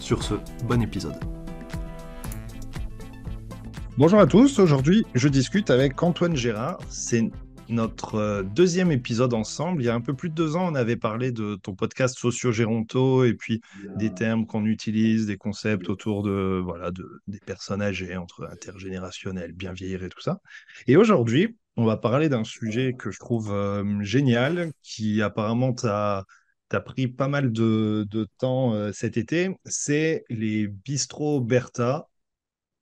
Sur ce, bon épisode. Bonjour à tous, aujourd'hui je discute avec Antoine Gérard. C'est notre euh, deuxième épisode ensemble. Il y a un peu plus de deux ans, on avait parlé de ton podcast Socio-Géronto et puis des termes qu'on utilise, des concepts autour de, voilà, de, des personnes âgées, entre intergénérationnel, bien vieillir et tout ça. Et aujourd'hui, on va parler d'un sujet que je trouve euh, génial, qui apparemment t'a tu as pris pas mal de, temps euh, cet été, c'est les bistrots Bertha.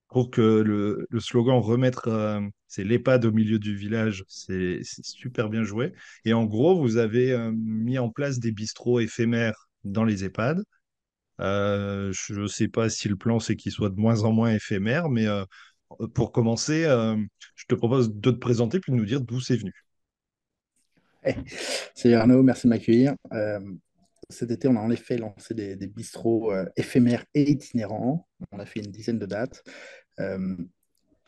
Pour que le, slogan remettre, euh, c'est l'EHPAD au milieu du village, c'est super bien joué. Et en gros, vous avez euh, mis en place des bistrots éphémères dans les EHPAD. je ne sais pas si le plan, c'est qu'ils soient de moins en moins éphémères, mais pour commencer, je te propose de te présenter puis de nous dire d'où c'est venu. Salut Arnaud, merci de m'accueillir. Euh, cet été, on a en effet lancé des, bistrots euh, éphémères et itinérants. On a fait une dizaine de dates. Euh,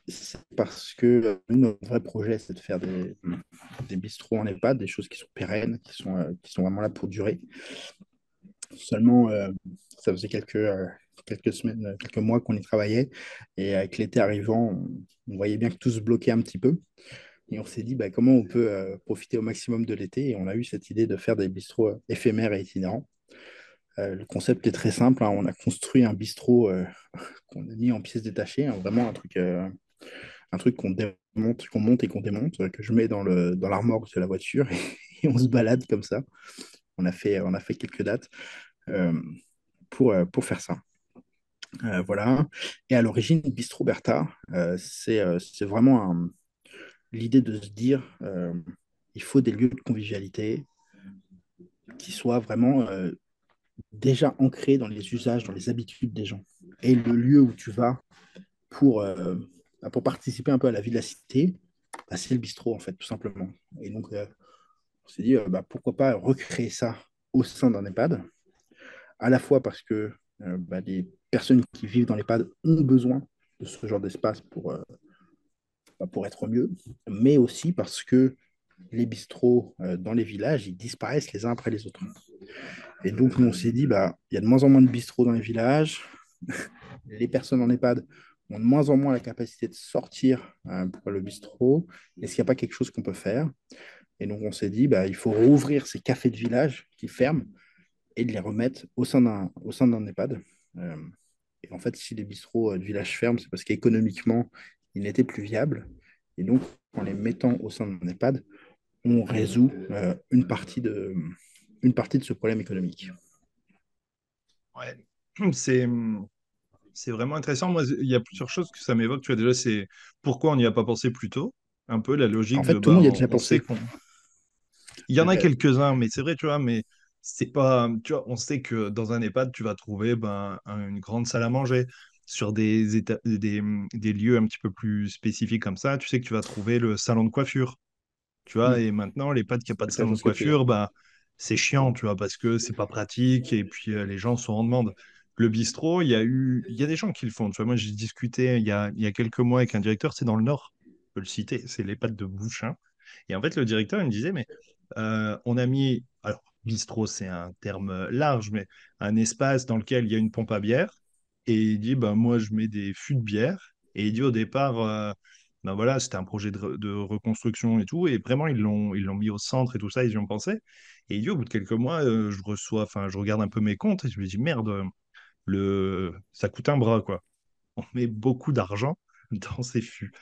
c'est parce que notre vrai projet, c'est de faire des, bistrots en EHPAD, des choses qui sont pérennes, qui sont, vraiment là pour durer. Seulement, ça faisait quelques, quelques semaines, quelques mois qu'on y travaillait. Et avec l'été arrivant, on, voyait bien que tout se bloquait un petit peu. Et on s'est dit bah, comment on peut euh, profiter au maximum de l'été. Et on a eu cette idée de faire des bistrots euh, éphémères et itinérants. Euh, le concept est très simple. Hein. On a construit un bistrot qu'on a mis en pièces détachées, hein. vraiment un truc, qu'on démonte, qu'on monte et qu'on démonte, que je mets dans, le, dans l'armoire de la voiture et, on se balade comme ça. On a fait, quelques dates pour, pour faire ça. voilà. Et à l'origine, Bistro Bertha, c'est vraiment un, l'idée de se dire euh, il faut des lieux de convivialité qui soient vraiment euh, déjà ancrés dans les usages, dans les habitudes des gens. Et le lieu où tu vas pour, euh, bah, participer un peu à la vie de la cité, bah, c'est le bistrot, en fait, tout simplement. Et donc, on s'est dit, bah, pourquoi pas recréer ça au sein d'un EHPAD, à la fois parce que bah, les personnes qui vivent dans l'EHPAD ont besoin de ce genre d'espace pour, pour être mieux, mais aussi parce que les bistrots euh, dans les villages, ils disparaissent les uns après les autres. Et donc, nous, on s'est dit, bah, il y a de moins en moins de bistrots dans les villages. les personnes en EHPAD ont de moins en moins la capacité de sortir euh, pour le bistrot. Est-ce qu'il n'y a pas quelque chose qu'on peut faire? Et donc, on s'est dit, bah, il faut rouvrir ces cafés de village qui ferment et de les remettre au sein d'un, au sein d'un EHPAD. Euh, et en fait, si les bistrots de village ferment, c'est parce qu'économiquement, il n'était plus viable. Et donc, en les mettant au sein d'un EHPAD, on résout euh, une, partie de, une partie de ce problème économique. Ouais, c'est, c'est vraiment intéressant. Moi, il y a plusieurs choses que ça m'évoque. Tu vois, déjà, c'est pourquoi on n'y a pas pensé plus tôt Un peu la logique en fait, tout monde y a déjà pensé. Il y en a quelques-uns, mais c'est vrai, tu vois, mais c'est pas. Tu vois, on sait que dans un EHPAD, tu vas trouver ben, une grande salle à manger sur des, des, des, lieux un petit peu plus spécifiques comme ça, tu sais que tu vas trouver le salon de coiffure. Tu vois, et maintenant, les pattes qui n'ont pas de salon de coiffure, bah, c'est chiant, tu vois, parce que c'est pas pratique et puis euh, les gens sont en demande. Le bistrot, il y a eu, il y a des gens qui le font. Tu vois, moi, j'ai discuté il y, a, il y a quelques mois avec un directeur, c'est dans le Nord, je peux le citer, c'est les pattes de Bouchin. Et en fait, le directeur, il me disait, mais euh, on a mis, alors, bistrot, c'est un terme large, mais un espace dans lequel il y a une pompe à bière et il dit, bah, moi, je mets des fûts de bière. Et il dit, au départ, euh, ben voilà, c'était un projet de, reconstruction et tout. Et vraiment, ils l'ont, ils l'ont mis au centre et tout ça, ils y ont pensé. Et il dit, au bout de quelques mois, euh, je reçois, enfin, je regarde un peu mes comptes et je me dis, merde, le... ça coûte un bras, quoi. On met beaucoup d'argent dans ces fûts.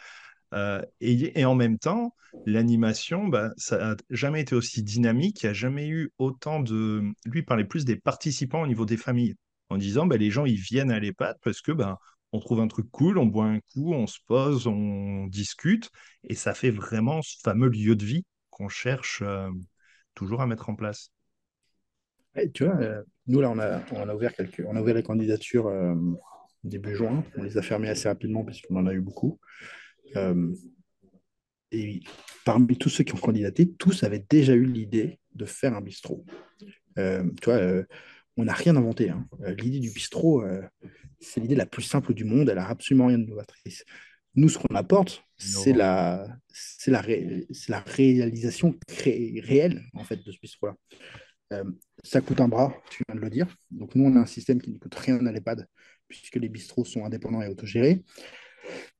Euh, et, et, en même temps, l'animation, bah, ça n'a jamais été aussi dynamique, il n'y a jamais eu autant de... Lui parlait plus des participants au niveau des familles en disant bah, les gens ils viennent à l'EHPAD parce que ben on trouve un truc cool, on boit un coup, on se pose, on discute, et ça fait vraiment ce fameux lieu de vie qu'on cherche euh, toujours à mettre en place. tu vois, euh, nous, là, on a, on a, ouvert quelques, on a ouvert les candidatures euh, début juin. On les a fermées assez rapidement parce qu'on en a eu beaucoup. Et parmi tous ceux qui ont candidaté, tous avaient déjà eu l'idée de faire un bistrot. Tu vois, on n'a rien inventé. Hein. L'idée du bistrot, c'est l'idée la plus simple du monde. Elle n'a absolument rien de novatrice. Nous, ce qu'on apporte, c'est la, c'est la, la réalisation réelle en fait de ce bistrot-là. Euh, ça coûte un bras, tu viens de le dire. Donc nous, on a un système qui ne coûte rien à l'EHPAD, puisque les bistrots sont indépendants et autogérés.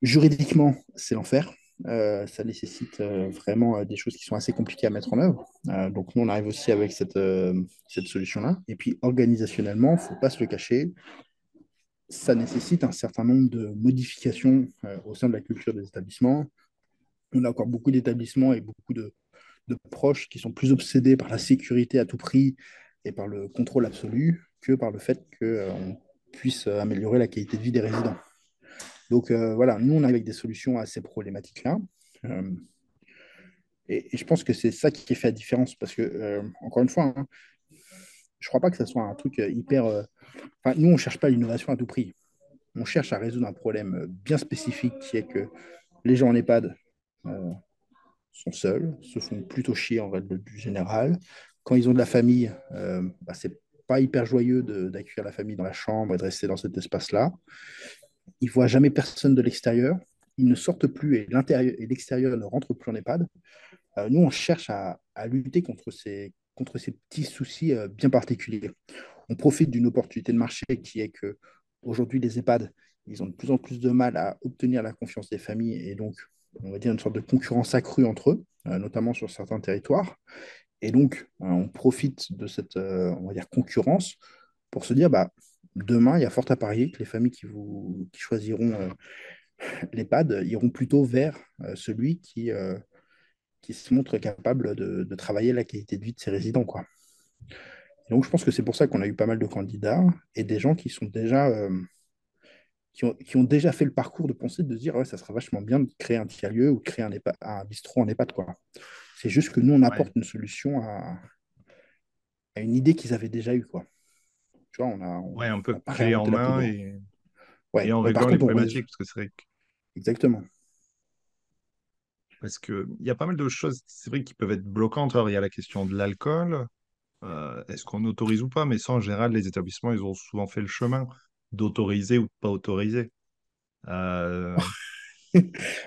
Juridiquement, c'est l'enfer. Euh, ça nécessite euh, vraiment des choses qui sont assez compliquées à mettre en œuvre. donc nous, on arrive aussi avec cette, solution-là. Et puis organisationnellement, il ne faut pas se le cacher, ça nécessite un certain nombre de modifications au sein de la culture des établissements. On a encore beaucoup d'établissements et beaucoup de, de proches qui sont plus obsédés par la sécurité à tout prix et par le contrôle absolu que par le fait qu'on euh, puisse améliorer la qualité de vie des résidents. Donc euh, voilà, nous, on arrive avec des solutions à ces problématiques-là. Euh, et, je pense que c'est ça qui fait la différence parce que, encore une fois, hein, je ne crois pas que ce soit un truc hyper... Nous, on ne cherche pas l'innovation à tout prix. On cherche à résoudre un problème bien spécifique qui est que les gens en EHPAD sont seuls, se font plutôt chier en règle générale. Quand ils ont de la famille, euh, bah, c'est pas hyper joyeux d'accueillir la famille dans la chambre et de rester dans cet espace-là. Ils voient jamais personne de l'extérieur. Ils ne sortent plus et l'intérieur et l'extérieur ne rentrent plus en EHPAD. Euh, nous, on cherche à, lutter contre ces, contre ces petits soucis euh, bien particuliers. On profite d'une opportunité de marché qui est que aujourd'hui les EHPAD, ils ont de plus en plus de mal à obtenir la confiance des familles et donc on va dire, une sorte de concurrence accrue entre eux, euh, notamment sur certains territoires. Et donc, on profite de cette on va dire, concurrence pour se dire, bah, demain, il y a fort à parier que les familles qui, vous, qui choisiront l'EHPAD iront plutôt vers celui qui, qui se montre capable de, de, travailler la qualité de vie de ses résidents. Quoi. donc, je pense que c'est pour ça qu'on a eu pas mal de candidats et des gens qui sont déjà qui ont, déjà fait le parcours de penser de dire ouais, ça serait vachement bien de créer un tiers-lieu ou de créer un, un bistrot en EHPAD. Quoi. C'est juste que nous, on apporte une solution à, à une idée qu'ils avaient déjà eue. Quoi. Tu vois, on a, ouais, un peu créé en main et, ouais, et en réglant les problématiques. Parce que c'est vrai Exactement. Parce qu'il y a pas mal de choses, c'est vrai, qui peuvent être bloquantes. Alors, il y a la question de l'alcool. Euh, est-ce qu'on autorise ou pas? Mais ça, en général, les établissements, ils ont souvent fait le chemin d'autoriser ou de pas autoriser. Euh,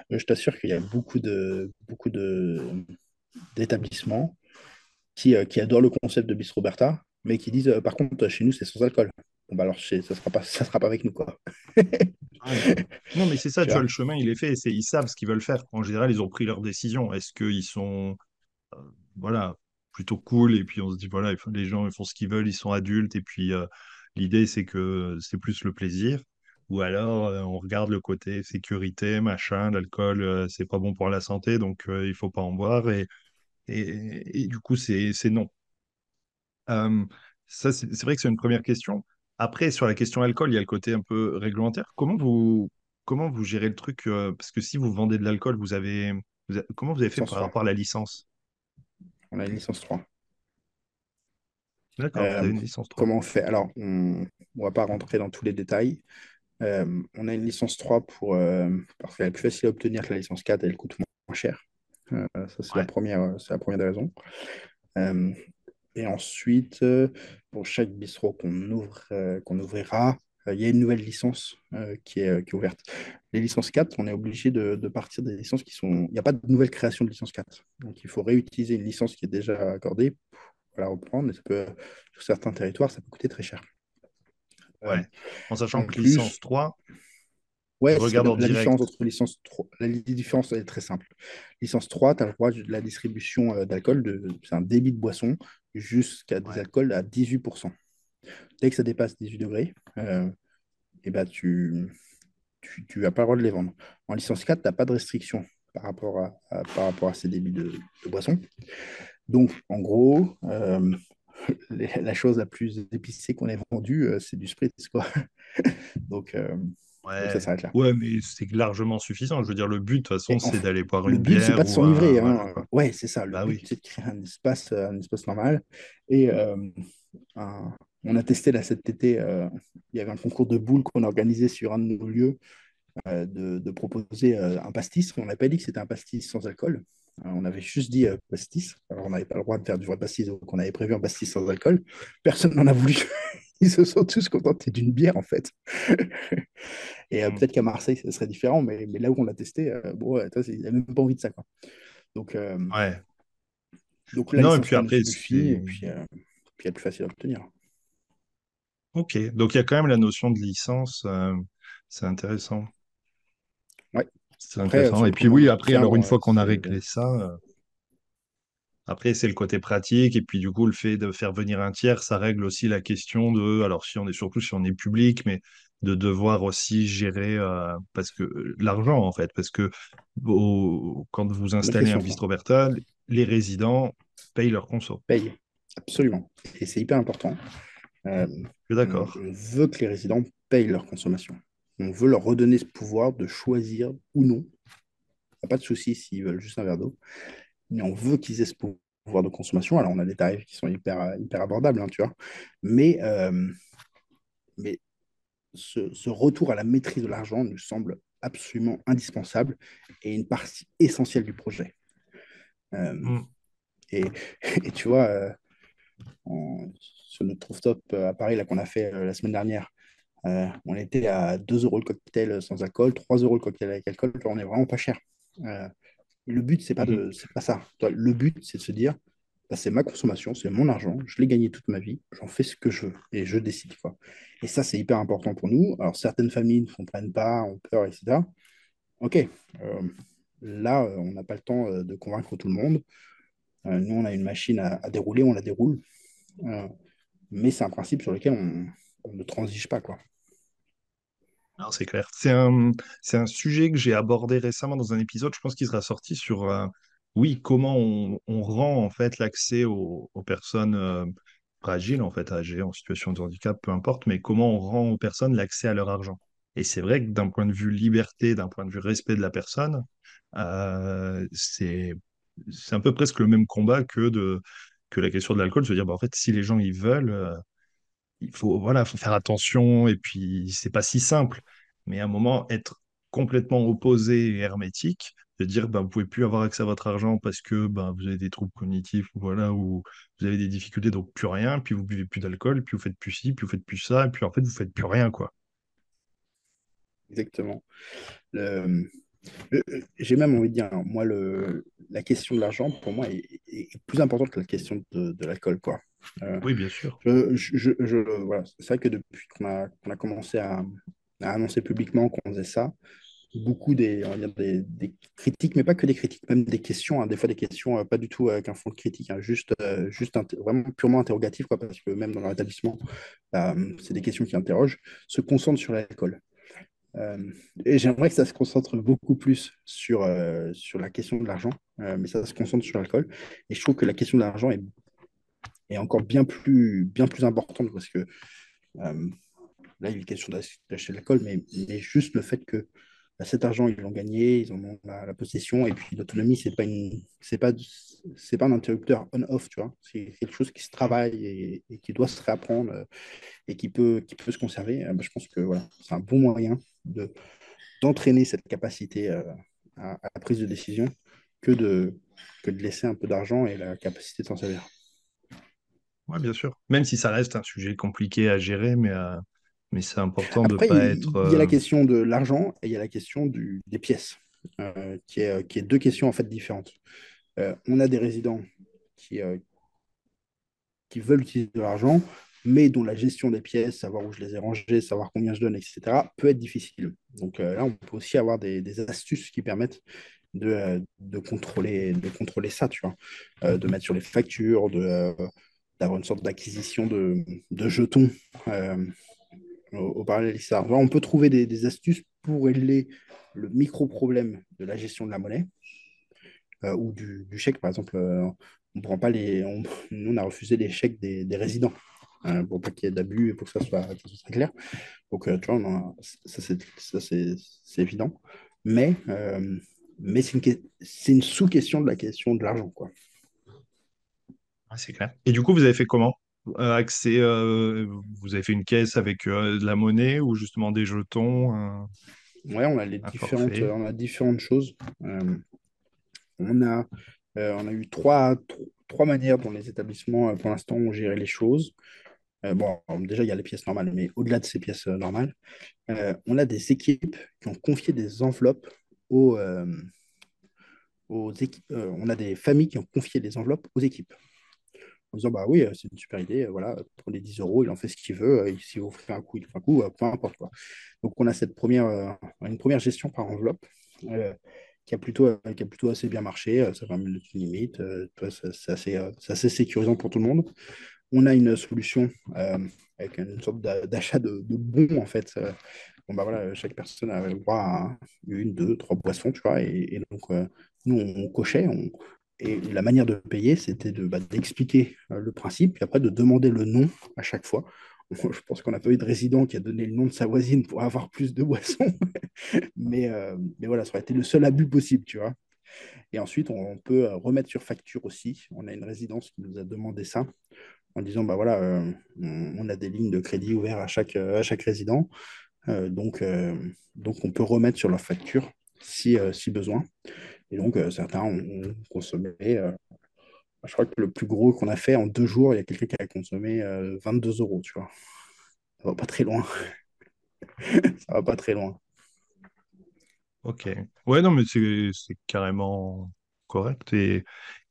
Je t'assure qu'il y a beaucoup de beaucoup de d'établissements qui, euh, qui adorent le concept de Bis Roberta, mais qui disent euh, par contre chez nous c'est sans alcool. Bon bah alors ça sera pas ça sera pas avec nous quoi. non mais c'est ça, tu, vois, le chemin il est fait, ils savent ce qu'ils veulent faire. En général ils ont pris leur décision. Est-ce qu'ils sont voilà plutôt cool et puis on se dit voilà les gens ils font ce qu'ils veulent, ils sont adultes et puis L'idée, c'est que c'est plus le plaisir. Ou alors, euh, on regarde le côté sécurité, machin, l'alcool, euh, c'est pas bon pour la santé, donc euh, il faut pas en boire. Et, et, du coup, c'est non. Ça, c'est vrai que c'est une première question. Après, sur la question alcool, il y a le côté un peu réglementaire. Comment vous, comment vous gérez le truc Parce que si vous vendez de l'alcool, vous avez, comment vous avez fait par rapport à la licence? On a une licence 3. D'accord, vous avez une licence 3. Comment on fait? Alors, on ne va pas rentrer dans tous les détails. Euh, on a une licence 3 pour, euh, parce qu'elle est plus facile à obtenir que la licence 4, elle coûte moins cher. Euh, ça, c'est la, première, c'est la première des raisons. Et ensuite, pour chaque bistrot qu'on ouvre, qu'on ouvrira, il y a une nouvelle licence qui, est, qui, est, ouverte. Les licences 4, on est obligé de, de, partir des licences qui sont. Il n'y a pas de nouvelle création de licence 4. Donc il faut réutiliser une licence qui est déjà accordée la reprendre. ça peut, sur certains territoires, ça peut coûter très cher. Ouais. En sachant que licence 3, ouais, regarde la, différence entre licence 3, la différence est très simple. Licence 3, tu as le droit de la distribution euh, d'alcool, de, c'est un débit de boisson jusqu'à des alcools à 18%. Dès que ça dépasse 18 degrés, et euh, eh ben tu tu n'as pas le droit de les vendre. En licence 4, tu n'as pas de restriction par rapport à, par rapport à ces débits de, de boisson. Donc, en gros, euh, la chose la plus épicée qu'on ait vendue, euh, c'est du spritz, quoi. donc, ouais. ça s'arrête là. Ouais, mais c'est largement suffisant. Je veux dire, le but, de toute façon, c'est d'aller boire une bière. Le but, c'est pas de s'enivrer. Hein. Ouais, c'est ça. Le bah but, c'est de créer un espace, un espace normal. Et un, on a testé là cet été, euh, il y avait un concours de boules qu'on a organisé sur un de nos lieux euh, de, de, proposer euh, un pastis. On n'a pas dit que c'était un pastis sans alcool. on avait juste dit pastis. Alors on n'avait pas le droit de faire du vrai pastis, donc on avait prévu un pastis sans alcool. Personne n'en a voulu. Ils se sont tous contentés d'une bière en fait. Et mm. peut-être qu'à Marseille, ce serait différent, mais, mais, là où on l'a testé, bon, il n'a même pas envie de ça. Quoi. Donc, ouais. donc là, non, et puis après, et puis, puis être plus facile à obtenir. Ok, donc il y a quand même la notion de licence, euh, c'est intéressant. Ouais. C'est intéressant. Et puis oui, après, alors une fois qu'on a réglé ça, euh, après c'est le côté pratique, et puis du coup le fait de faire venir un tiers, ça règle aussi la question de, alors si on est surtout si on est public, mais de devoir aussi gérer euh, parce que l'argent en fait, parce que quand vous installez un bistrot Bertal, les résidents payent leur conso. Payent. Absolument. Et c'est hyper important. Euh, d'accord. On veut que les résidents payent leur consommation. On veut leur redonner ce pouvoir de choisir ou non. Il a pas de souci s'ils veulent juste un verre d'eau. Mais on veut qu'ils aient ce pouvoir de consommation. Alors, on a des tarifs qui sont hyper, hyper abordables, hein, tu vois. Mais, euh, mais ce, retour à la maîtrise de l'argent nous semble absolument indispensable et une partie essentielle du projet. Euh, mm. et, et, tu vois, sur notre rooftop euh, à Paris là, qu'on a fait euh, la semaine dernière, euh, on était à 2 euros le cocktail sans alcool, 3 euros le cocktail avec alcool, on est vraiment pas cher. le but, c'est pas, de, c'est pas ça. Le but, c'est de se dire, bah, c'est ma consommation, c'est mon argent, je l'ai gagné toute ma vie, j'en fais ce que je veux et je décide. Quoi. Et ça, c'est hyper important pour nous. Alors, certaines familles ne comprennent pas, ont peur, etc. Ok, là, on n'a pas le temps de convaincre tout le monde. nous, on a une machine à, dérouler, on la déroule. Euh, mais c'est un principe sur lequel on, ne transige pas. Quoi. c'est clair. C'est un, c'est un sujet que j'ai abordé récemment dans un épisode, je pense qu'il sera sorti sur, euh, oui, comment on, rend en fait l'accès aux, personnes euh, fragiles, en fait, âgées, en situation de handicap, peu importe, mais comment on rend aux personnes l'accès à leur argent. Et c'est vrai que d'un point de vue liberté, d'un point de vue respect de la personne, c'est, c'est un peu presque le même combat que de que la question de l'alcool, se dire, bah, en fait, si les gens ils veulent, euh, il faut, voilà, faut faire attention, et puis c'est pas si simple. Mais à un moment, être complètement opposé et hermétique, de dire, bah, vous pouvez plus avoir accès à votre argent parce que bah, vous avez des troubles cognitifs, voilà, ou vous avez des difficultés, donc plus rien, puis vous buvez plus d'alcool, puis vous faites plus ci, puis vous faites plus ça, et puis en fait, vous faites plus rien, quoi. Exactement. Le j'ai même envie de dire, moi, le, la question de l'argent, pour moi, est, plus importante que la question de, de l'alcool. Quoi. Euh, oui, bien sûr. Je, je, je, voilà. C'est vrai que depuis qu'on a, qu'on a commencé à, à, annoncer publiquement qu'on faisait ça, beaucoup des, critiques, mais pas que des critiques, même des questions, hein, des fois des questions euh, pas du tout avec un fond de critique, hein, juste, euh, juste vraiment purement interrogatif, quoi, parce que même dans leur établissement, bah, c'est des questions qui interrogent, se concentrent sur l'alcool. Euh, et j'aimerais que ça se concentre beaucoup plus sur, euh, sur la question de l'argent, euh, mais ça se concentre sur l'alcool. Et je trouve que la question de l'argent est, est encore bien plus, bien plus importante parce que là, il est question d'acheter de l'alcool, mais, mais, juste le fait que bah, cet argent, ils l'ont gagné, ils en ont la, possession, et puis l'autonomie, pas une, c'est pas, c'est pas un interrupteur on-off, tu vois. C'est quelque chose qui se travaille et, qui doit se réapprendre et qui peut, qui peut se conserver. Bah, je pense que voilà, c'est un bon moyen de, d'entraîner cette capacité euh, à, la prise de décision que de, que de laisser un peu d'argent et la capacité de s'en servir. Oui, bien sûr. Même si ça reste un sujet compliqué à gérer, mais, euh, mais c'est important de pas être. Il y a la euh, question de l'argent et il y a la question du, des pièces, qui, est, qui est deux questions en fait différentes. on a des résidents qui, qui veulent utiliser de l'argent, mais dont la gestion des pièces, savoir où je les ai rangées, savoir combien je donne, etc., peut être difficile. Donc euh, là, on peut aussi avoir des, astuces qui permettent de, euh, de, contrôler, de contrôler ça, tu vois, euh, de mettre sur les factures, de, d'avoir une sorte d'acquisition de, de, jetons au, parallèle On peut trouver des, astuces pour régler le micro-problème de la gestion de la monnaie ou du, chèque, par exemple. on prend pas les, nous, on a refusé les chèques des, résidents. Euh, pour pas qu'il y ait d'abus et pour que ça soit, clair. Donc, euh, tu vois, ça c'est évident. Mais, euh, mais c'est une, une sous-question de la question de l'argent. quoi. c'est clair. Et du coup, vous avez fait comment? Euh, accès, euh, vous avez fait une caisse avec euh, de la monnaie ou justement des jetons, Ouais, on a les différentes, on a différentes choses. On a, euh, on a eu trois, tro- trois manières dont les établissements, euh, pour l'instant, ont géré les choses. Euh, bon, déjà, il y a les pièces normales, mais au-delà de ces pièces normales, on a des équipes qui ont confié des enveloppes aux, aux équipes. on a des familles qui ont confié des enveloppes aux équipes. En disant, bah oui, euh, c'est une super idée, euh, voilà, pour les 10 euros, il en fait ce qu'il veut, euh, s'il vous fait un coup, il fait un coup, peu importe quoi. Donc on a cette première, une première gestion par enveloppe qui a plutôt, qui a plutôt assez bien marché, ça permet de mettre une limite, c'est assez, assez sécurisant pour tout le monde. On a une solution avec une sorte d'a- d'achat de, bons en fait. bon bah voilà, chaque personne avait le droit à une, deux, trois boissons, tu vois, et, et donc nous on cochait, on, et la manière de payer, c'était de, bah, d'expliquer euh, le principe, puis après de demander le nom à chaque fois. Je pense qu'on n'a pas eu de résident qui a donné le nom de sa voisine pour avoir plus de boissons, mais, euh, mais voilà, ça aurait été le seul abus possible, tu vois. Et ensuite, on, peut euh, remettre sur facture aussi. On a une résidence qui nous a demandé ça en disant, bah voilà, on, a des lignes de crédit ouvertes à chaque, à chaque résident, donc, donc on peut remettre sur leur facture si, si besoin. Et donc, euh, certains ont, consommé euh, je crois que le plus gros qu'on a fait en deux jours, il y a quelqu'un qui a consommé euh, 22 euros, tu vois. Ça va pas très loin. Ça va pas très loin. Ok. Ouais, non, mais c'est carrément correct et,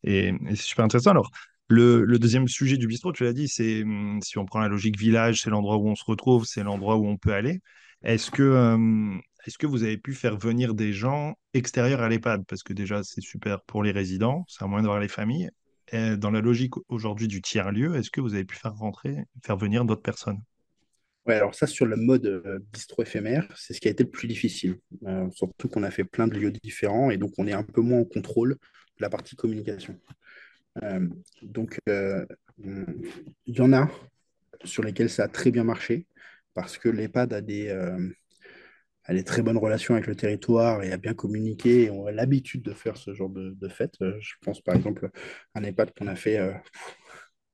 c'est super intéressant. Alors, le, le deuxième sujet du bistrot, tu l'as dit, c'est hum, si on prend la logique village, c'est l'endroit où on se retrouve, c'est l'endroit où on peut aller. Est-ce que, est-ce que vous avez pu faire venir des gens extérieurs à l'EHPAD? Parce que déjà, c'est super pour les résidents, c'est un moyen de voir les familles. Dans la logique aujourd'hui du tiers-lieu, est-ce que vous avez pu faire rentrer, faire venir d'autres personnes? Ouais, alors ça, sur le mode euh, bistrot éphémère, c'est ce qui a été le plus difficile. Euh, surtout qu'on a fait plein de lieux différents et donc on est un peu moins en contrôle de la partie communication. Euh, donc, euh, il y en a sur lesquels ça a très bien marché parce que l'EHPAD a des, euh, a des très bonnes relations avec le territoire et a bien communiqué et on a l'habitude de faire ce genre de, de fête. Euh, je pense par exemple à un EHPAD qu'on a fait euh,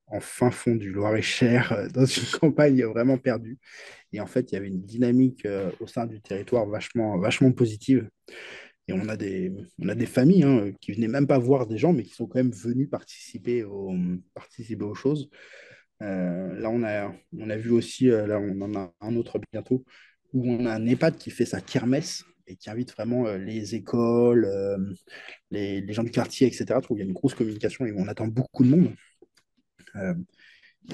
en fin fond du Loir-et-Cher, dans une campagne vraiment perdue. Et en fait, il y avait une dynamique au sein du territoire vachement, positive. Et on a des, familles hein, qui venaient même pas voir des gens, mais qui sont quand même venus participer aux choses. Euh, là, on a, vu aussi, euh, là, on en a un autre bientôt, où on a un EHPAD qui fait sa kermesse et qui invite vraiment euh, les écoles, les, gens du quartier, etc. Trouve qu'il y a une grosse communication et on attend beaucoup de monde.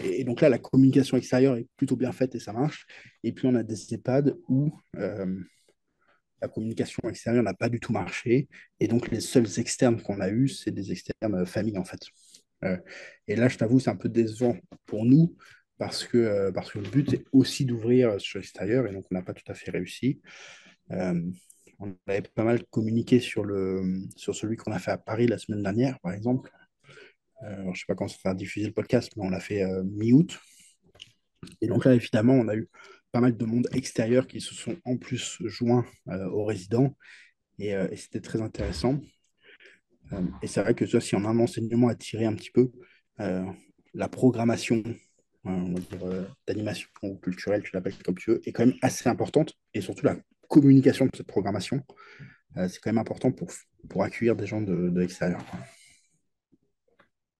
Et, donc là, la communication extérieure est plutôt bien faite et ça marche. Et puis, on a des EHPAD où la communication extérieure n'a pas du tout marché. Et donc, les seuls externes qu'on a eus, c'est des externes familles, en fait. Euh, et là, je t'avoue, c'est un peu décevant pour nous parce que, euh, parce que le but est aussi d'ouvrir sur l'extérieur et donc on n'a pas tout à fait réussi. Euh, on avait pas mal communiqué sur, le, sur celui qu'on a fait à Paris la semaine dernière, par exemple. Euh, je ne sais pas quand ça sera diffusé le podcast, mais on l'a fait euh, mi-août. Et donc là, évidemment, on a eu pas mal de monde extérieur qui se sont en plus joints euh, aux résidents euh, et c'était très intéressant. Euh, et c'est vrai que ça, si on a un enseignement à tirer un petit peu, euh, la programmation euh, d'animation ou culturelle, tu l'appelles comme tu veux, est quand même assez importante. Et surtout la communication de cette programmation, c'est quand même important pour, pour accueillir des gens de, de l'extérieur.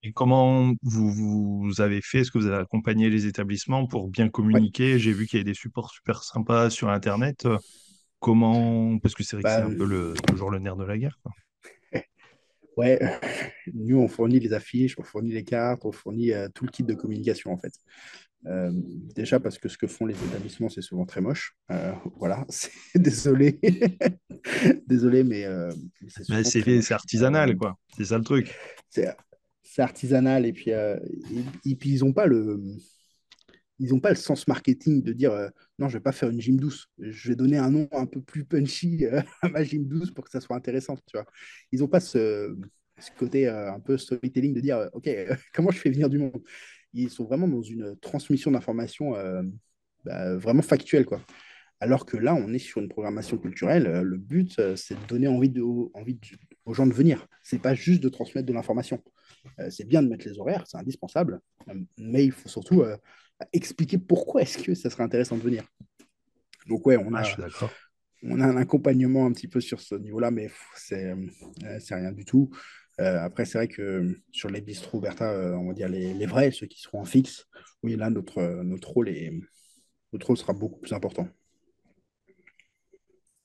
Et comment vous, vous avez fait? Est-ce que vous avez accompagné les établissements pour bien Ouais, communiquer? J'ai vu qu'il y a des supports super sympas sur Internet. Comment? Parce que c'est vrai que c'est bah, un peu le, toujours le nerf de la guerre, quoi. Ouais, nous on fournit les affiches, on fournit les cartes, on fournit euh, tout le kit de communication en fait. Euh, déjà parce que ce que font les établissements, c'est souvent très moche. Euh, voilà, désolé. désolé, mais, mais c'est artisanal, quoi. C'est ça le truc. c'est artisanal et puis, et, et puis ils n'ont pas le ils ont pas le sens marketing de dire euh, non, je vais pas faire une gym douce. Je vais donner un nom un peu plus punchy euh, à ma gym douce pour que ça soit intéressant. Tu vois. Ils n'ont pas ce, côté euh, un peu storytelling de dire ok, comment je fais venir du monde? Ils sont vraiment dans une transmission d'informations bah, vraiment factuelle. Quoi. Alors que là, on est sur une programmation culturelle. le but, c'est de donner envie, de, envie aux gens de venir. C'est pas juste de transmettre de l'information. c'est bien de mettre les horaires, c'est indispensable, mais il faut surtout expliquer pourquoi est-ce que ça serait intéressant de venir. Donc ouais, on a, ah, on a un accompagnement un petit peu sur ce niveau-là, mais c'est rien du tout. après, c'est vrai que sur les bistrots Bertha, on va dire les, les, vrais, ceux qui seront en fixe, oui, là, notre, notre, rôle, est, notre rôle sera beaucoup plus important.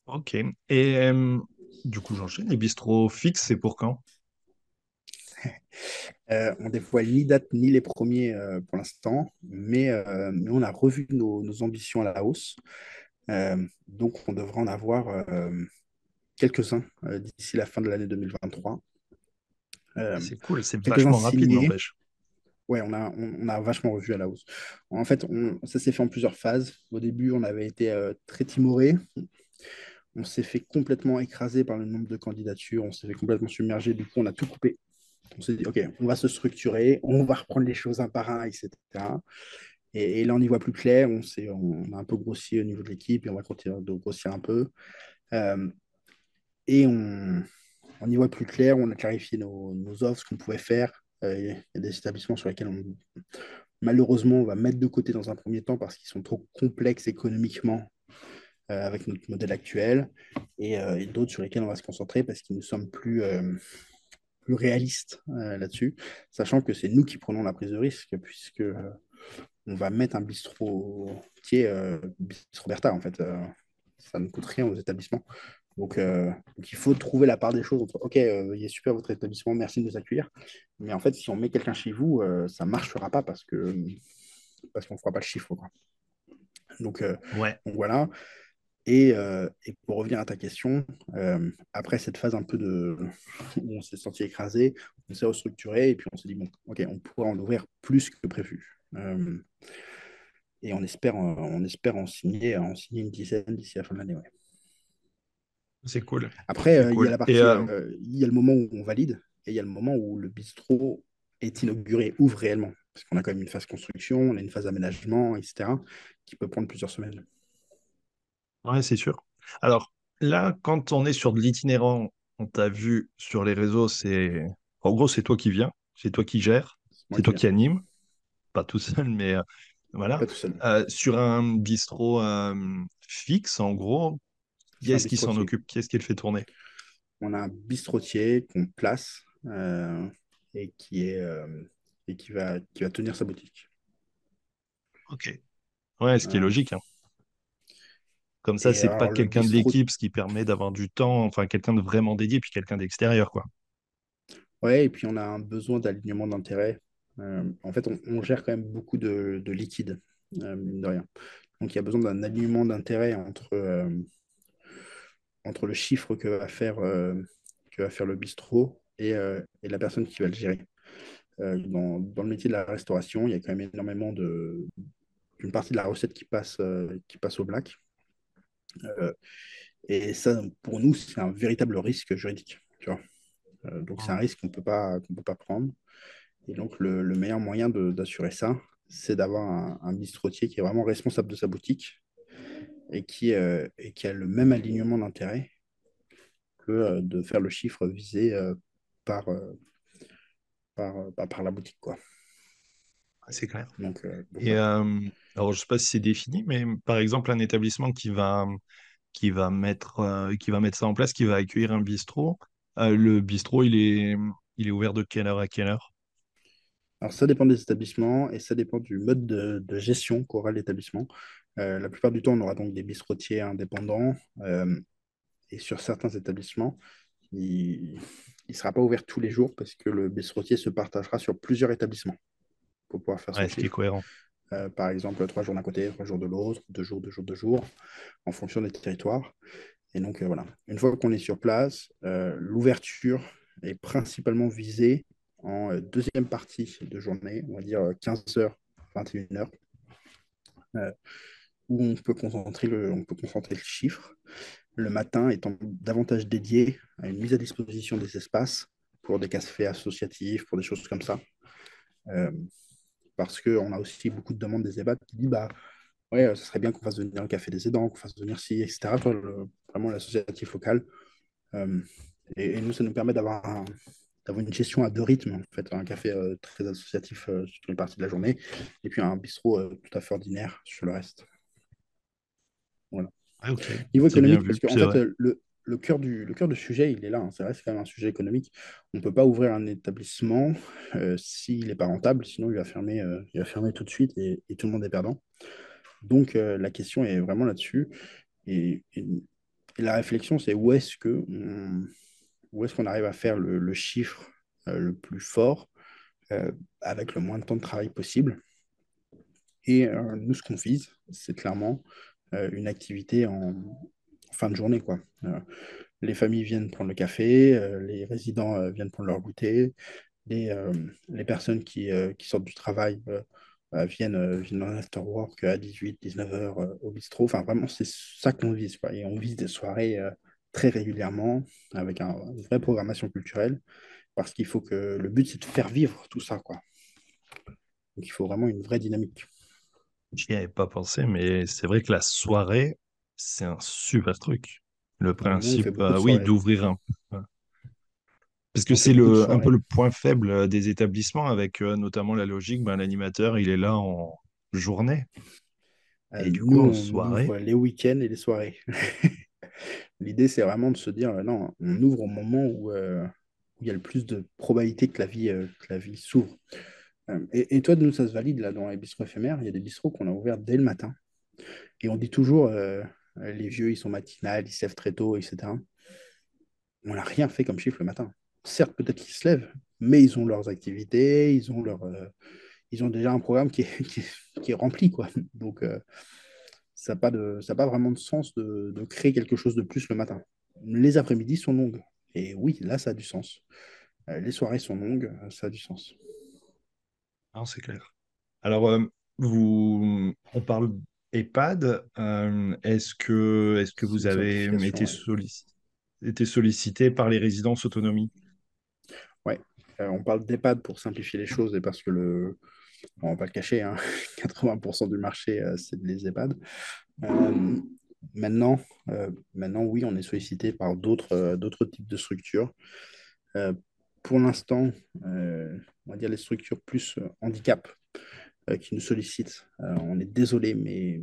Ok. Et euh, du coup, j'enchaîne. Les bistrots fixes, c'est pour quand? Euh, On dévoile ni date ni les premiers euh, pour l'instant, mais, mais, on a revu nos, ambitions à la hausse. donc, on devrait en avoir quelques-uns d'ici la fin de l'année 2023. c'est cool, c'est vachement rapide, n'empêche. Ouais, on a, on, a vachement revu à la hausse. En fait, ça s'est fait en plusieurs phases. Au début, on avait été très timoré on s'est fait complètement écraser par le nombre de candidatures, on s'est fait complètement submerger, du coup on a tout coupé. On s'est dit, OK, on va se structurer, on va reprendre les choses un par un, etc. Et, là, on y voit plus clair, on, on a un peu grossi au niveau de l'équipe et on va continuer de grossir un peu. Euh, et on, on, y voit plus clair, on a clarifié nos, offres, ce qu'on pouvait faire. Euh, il y a des établissements sur lesquels malheureusement, on va mettre de côté dans un premier temps parce qu'ils sont trop complexes économiquement avec notre modèle actuel euh, et, d'autres sur lesquels on va se concentrer parce qu'ils nous sommes plus, euh, plus réalistes là-dessus, sachant que c'est nous qui prenons la prise de risque puisque on va mettre un bistrot qui est bistrot Bertha en fait. ça ne coûte rien aux établissements. Donc, il faut trouver la part des choses entre OK, il est super votre établissement, merci de nous accueillir. Mais en fait, si on met quelqu'un chez vous, ça ne marchera pas parce que parce qu'on ne fera pas le chiffre. Quoi. Donc, ouais. donc, voilà. Euh, et, pour revenir à ta question, euh, après cette phase un peu de où on s'est senti écrasé, on s'est restructuré et puis on s'est dit bon, ok, on pourra en ouvrir plus que prévu. Euh, et on espère, on espère en signer, en signer une dizaine d'ici la fin de l'année. C'est cool. Après, il y a la partie, il y a le moment où on valide et il y a le moment où le bistrot est inauguré, ouvre réellement. Parce qu'on a quand même une phase construction, on a une phase aménagement, etc., qui peut prendre plusieurs semaines. Ouais, c'est sûr. Alors là, quand on est sur de l'itinérant, on t'a vu sur les réseaux, c'est en gros, c'est toi qui viens, c'est toi qui gères, c'est toi qui anime, pas tout seul, mais euh, voilà. Euh, sur un bistrot euh, fixe, en gros, qui est-ce qui s'en occupe? Qui est-ce qui le fait tourner? On a un bistrotier qu'on place et qui est et qui va qui va tenir sa boutique. Ok. Ouais, ce qui est logique. hein. Comme ça, c'est pas quelqu'un de l'équipe, ce qui permet d'avoir du temps, enfin quelqu'un de vraiment dédié, puis quelqu'un d'extérieur, quoi. Ouais, et puis on a un besoin d'alignement d'intérêt. Euh, en fait, on, gère quand même beaucoup de, de liquide, euh, mine de rien. Donc il y a besoin d'un alignement d'intérêt entre, euh, entre le chiffre que va faire, que va faire le bistrot et, et, la personne qui va le gérer. Dans, dans, le métier de la restauration, il y a quand même énormément de d'une partie de la recette qui passe, qui passe au black. Euh, et ça, pour nous, c'est un véritable risque juridique. Tu vois euh, donc, c'est un risque qu'on ne peut pas prendre. Et donc, le, meilleur moyen d'assurer ça, c'est d'avoir un, bistrotier qui est vraiment responsable de sa boutique et qui, euh, et qui a le même alignement d'intérêt que de faire le chiffre visé par, par, bah, par, la boutique. Quoi. C'est clair. et, alors, je ne sais pas si c'est défini, mais par exemple, un établissement qui va, qui va, mettre, euh, qui va mettre ça en place, qui va accueillir un bistrot, euh, le bistrot, il est, il est ouvert de quelle heure à quelle heure? Alors, ça dépend des établissements et ça dépend du mode de, gestion qu'aura l'établissement. Euh, la plupart du temps, on aura donc des bistrotiers indépendants et sur certains établissements, il ne sera pas ouvert tous les jours parce que le bistrotier se partagera sur plusieurs établissements pour pouvoir faire ce qui est cohérent. Euh, par exemple, trois jours d'un côté, trois jours de l'autre, deux jours, deux jours, deux jours, en fonction des territoires. Et donc, euh, voilà. Une fois qu'on est sur place, euh, l'ouverture est principalement visée en deuxième partie de journée, on va dire 15h, 21h, où on peut, concentrer le, on peut concentrer le chiffre. Le matin étant davantage dédié à une mise à disposition des espaces pour des cafés associatifs, pour des choses comme ça parce qu'on a aussi beaucoup de demandes des EHPAD qui disent bah, ouais, ce serait bien qu'on fasse venir le café des aidants, qu'on fasse venir ci, etc. vraiment l'associatif local. Euh, et, nous, ça nous permet d'avoir une gestion à deux rythmes, en fait, un café euh, très associatif euh, sur une partie de la journée, et puis un bistrot euh, tout à fait ordinaire sur le reste. Voilà. Ah. Niveau économique, parce qu'en fait, euh, le, le cœur du, le cœur du sujet, il est là. hein. C'est vrai, c'est quand même un sujet économique. On ne peut pas ouvrir un établissement euh, s'il n'est pas rentable, sinon il va fermer, euh, il va fermer tout de suite et, tout le monde est perdant. Donc euh, la question est vraiment là-dessus. Et, la réflexion, c'est où est-ce que est-ce qu'on arrive à faire le, le chiffre le plus fort avec le moins de temps de travail possible? Et nous, ce qu'on vise, c'est clairement une activité en fin de journée, quoi. Euh, les familles viennent prendre le café, euh, les résidents euh, viennent prendre leur goûter, les, les personnes qui, qui sortent du travail viennent, viennent en after-work à 18, 19 heures euh, au bistrot. Enfin, vraiment, c'est ça qu'on vise, quoi. Et on vise des soirées très régulièrement avec un- une vraie programmation culturelle parce qu'il faut que le but, c'est de faire vivre tout ça, quoi. Donc, il faut vraiment une vraie dynamique. J'y avais pas pensé, mais c'est vrai que la soirée, c'est un super truc. Le principe, euh, oui, d'ouvrir un peu. Parce que c'est le, un peu le point faible euh, des établissements, avec euh, notamment la logique, ben, l'animateur, il est là en journée. Euh, Et du nous, coup, en soirée, ouvre les week-ends et les soirées. L'idée, c'est vraiment de se dire, non, on ouvre au moment où, où il y a le plus de probabilité que la vie, que la vie s'ouvre. Et, et toi, nous, ça se valide là dans les bistrots éphémères. Il y a des bistrots qu'on a ouverts dès le matin. Et on dit toujours, euh, les vieux, ils sont matinales, ils se lèvent très tôt, etc. On n'a rien fait comme chiffre le matin. Certes, peut-être qu'ils se lèvent, mais ils ont leurs activités, ils ont, leur, euh, ils ont déjà un programme qui est, qui est, rempli, quoi. Donc, euh, ça n'a pas, pas vraiment de sens de, de créer quelque chose de plus le matin. Les après-midi sont longues. Et oui, là, ça a du sens. Euh, les soirées sont longues, euh, ça a du sens. non, c'est clair. Alors, euh, vous, on parle EHPAD. euh, est-ce que, est-ce que vous avez été sollicité, été sollicité par les résidences autonomie? Ouais. Euh, on parle d'EHPAD pour simplifier les choses et parce que le, on va pas le cacher, hein, 80% du marché, euh, c'est les EHPAD. Euh, maintenant, euh, maintenant, oui, on est sollicité par d'autres d'autres types de structures. Pour l'instant, on va dire les structures plus handicap qui nous sollicitent. Euh, on est désolé, mais,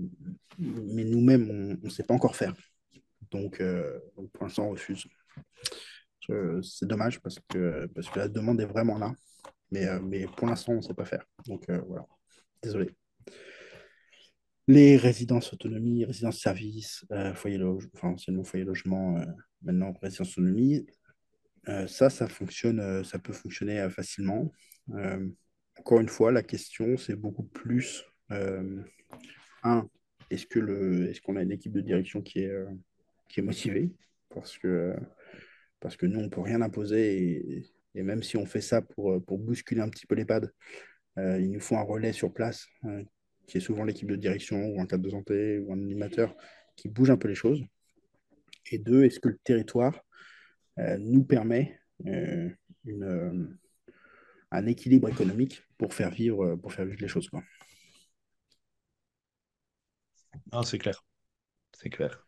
mais nous-mêmes, on ne sait pas encore faire. Donc, euh, pour l'instant, on refuse. C'est dommage parce que, parce que la demande est vraiment là. Mais, euh, mais pour l'instant, on ne sait pas faire. Donc euh, voilà, désolé. Les résidences autonomie, résidences service, euh, foyer loge, enfin anciennement foyer logement, euh, maintenant résidence autonomie, euh, ça, ça fonctionne, euh, ça peut fonctionner euh, facilement. Encore une fois, la question, c'est beaucoup plus euh, un, est-ce que le, est-ce qu'on a une équipe de direction qui est, euh, qui est motivée? Parce que, parce que nous, on ne peut rien imposer et, même si on fait ça pour, euh, pour bousculer un petit peu les pads, euh, il nous faut un relais sur place, qui est souvent l'équipe de direction ou un cadre de santé ou un animateur qui bouge un peu les choses. Et deux, est-ce que le territoire nous permet une, un équilibre économique pour faire vivre, pour faire vivre les choses, quoi. Ah, c'est clair, c'est clair.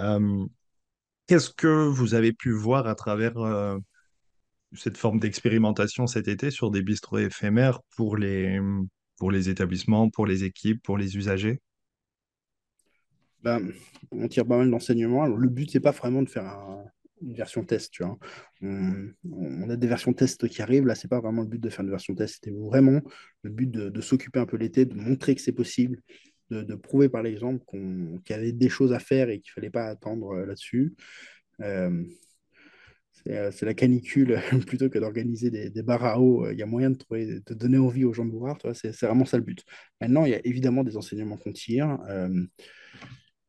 Euh, qu'est-ce que vous avez pu voir à travers euh, cette forme d'expérimentation cet été sur des bistrots éphémères pour les, pour les établissements, pour les équipes, pour les usagers? Ben, on tire pas mal d'enseignements. Le but, c'est pas vraiment de faire un- une version test, tu vois. On, a des versions test qui arrivent. Là, c'est pas vraiment le but de faire une version test. C'était vraiment le but de, s'occuper un peu l'été, de montrer que c'est possible, de, prouver par l'exemple qu'on, qu'il y avait des choses à faire et qu'il fallait pas attendre euh, là-dessus. Euh, c'est, euh, c'est la canicule plutôt que d'organiser des, des bars à eau. Il y a moyen de, trouver, de donner envie aux gens de boire. C'est, c'est vraiment ça le but. Maintenant, il y a évidemment des enseignements qu'on tire.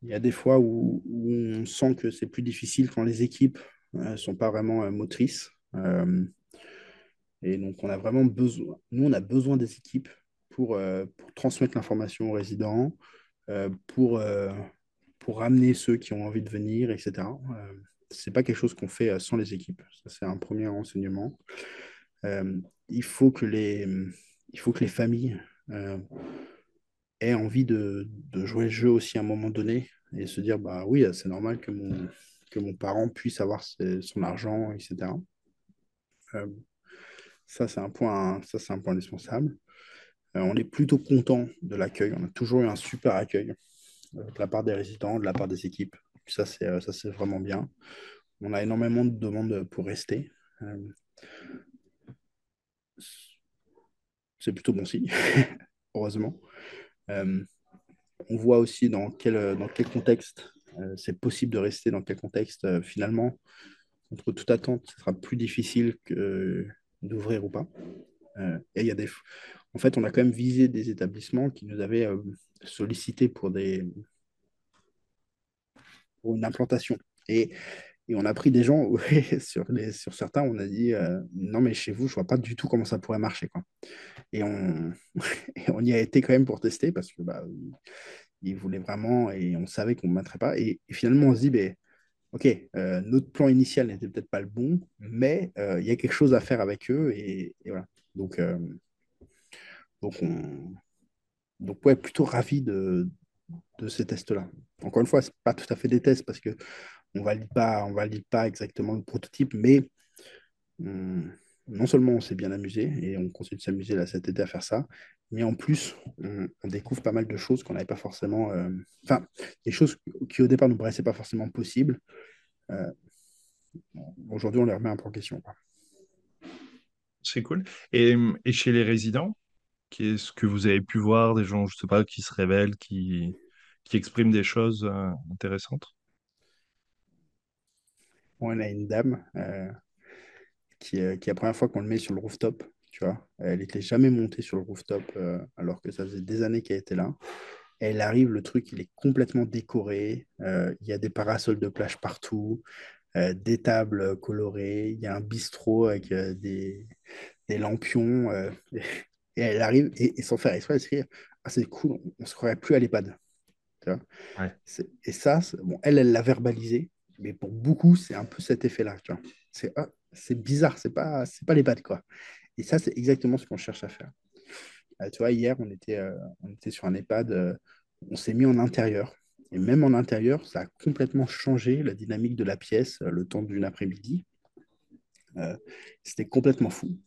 Il y a des fois où, on sent que c'est plus difficile quand les équipes ne sont pas vraiment euh, motrices. Euh, et donc, on a vraiment besoin, nous, on a besoin des équipes pour, euh, pour transmettre l'information aux résidents, euh, pour, euh, pour ramener ceux qui ont envie de venir, etc. Euh, c'est pas quelque chose qu'on fait euh, sans les équipes. Ça, c'est un premier renseignement. Euh, il faut que les, il faut que les familles euh, aient envie de, jouer le jeu aussi à un moment donné et se dire bah oui, c'est normal que mon, que mon parent puisse avoir son argent, etc. Euh, ça, c'est un point, ça, c'est un point indispensable. Euh, on est plutôt content de l'accueil. On a toujours eu un super accueil de la part des résidents, de la part des équipes. Ça, c'est, ça, c'est vraiment bien. On a énormément de demandes pour rester. c'est plutôt bon signe, heureusement. On voit aussi dans quel, dans quel contexte c'est possible de rester, dans quel contexte finalement contre toute attente, ce sera plus difficile que d'ouvrir ou pas. Euh, et il y a des, en fait, on a quand même visé des établissements qui nous avaient euh, sollicité pour des pour une implantation. Et, on a pris des gens sur les sur certains, on a dit euh, non mais chez vous, je vois pas du tout comment ça pourrait marcher quoi. Et on y a été quand même pour tester parce que bah ils voulaient vraiment et on savait qu'on ne mettrait pas. Et, finalement, on se dit, ben, OK, euh, notre plan initial n'était peut-être pas le bon, mais euh, il y a quelque chose à faire avec eux. Et, voilà. Donc, donc, on... donc, plutôt ravi de, de ces tests-là. Encore une fois, ce n'est pas tout à fait des tests parce qu'on ne valide, pas, on valide pas exactement le prototype, mais non seulement on s'est bien amusé et on continue de s'amuser là cet été à faire ça, mais en plus, on, découvre pas mal de choses qu'on n'avait pas forcément. Euh, enfin, des choses qui au départ ne nous paraissaient pas forcément possibles. Euh, aujourd'hui, on les remet en question. C'est cool. Et, et, chez les résidents, qu'est-ce que vous avez pu voir des gens, je sais pas, qui se révèlent, qui, qui expriment des choses euh, intéressantes? On a une dame qui, qui est la première fois qu'on le met sur le rooftop tu vois. Elle n'était jamais montée sur le rooftop euh, alors que ça faisait des années qu'elle était là. Elle arrive, le truc, il est complètement décoré. Euh, il y a des parasols de plage partout, euh, des tables colorées. Il y a un bistrot avec des, des, lampions. et elle arrive, et, sans faire exprès, elle se dit Ah, c'est cool, on ne se croirait plus à l'EHPAD. Et ça, bon, elle, elle l'a verbalisé, mais pour beaucoup, c'est un peu cet effet-là. C'est ah, bizarre, c'est pas, pas l'EHPAD, quoi. Et ça, c'est exactement ce qu'on cherche à faire. Euh, tu vois, hier, on était, euh, on était sur un EHPAD, euh, on s'est mis en intérieur. Et même en intérieur, ça a complètement changé la dynamique de la pièce le temps d'une après-midi. C'était complètement fou.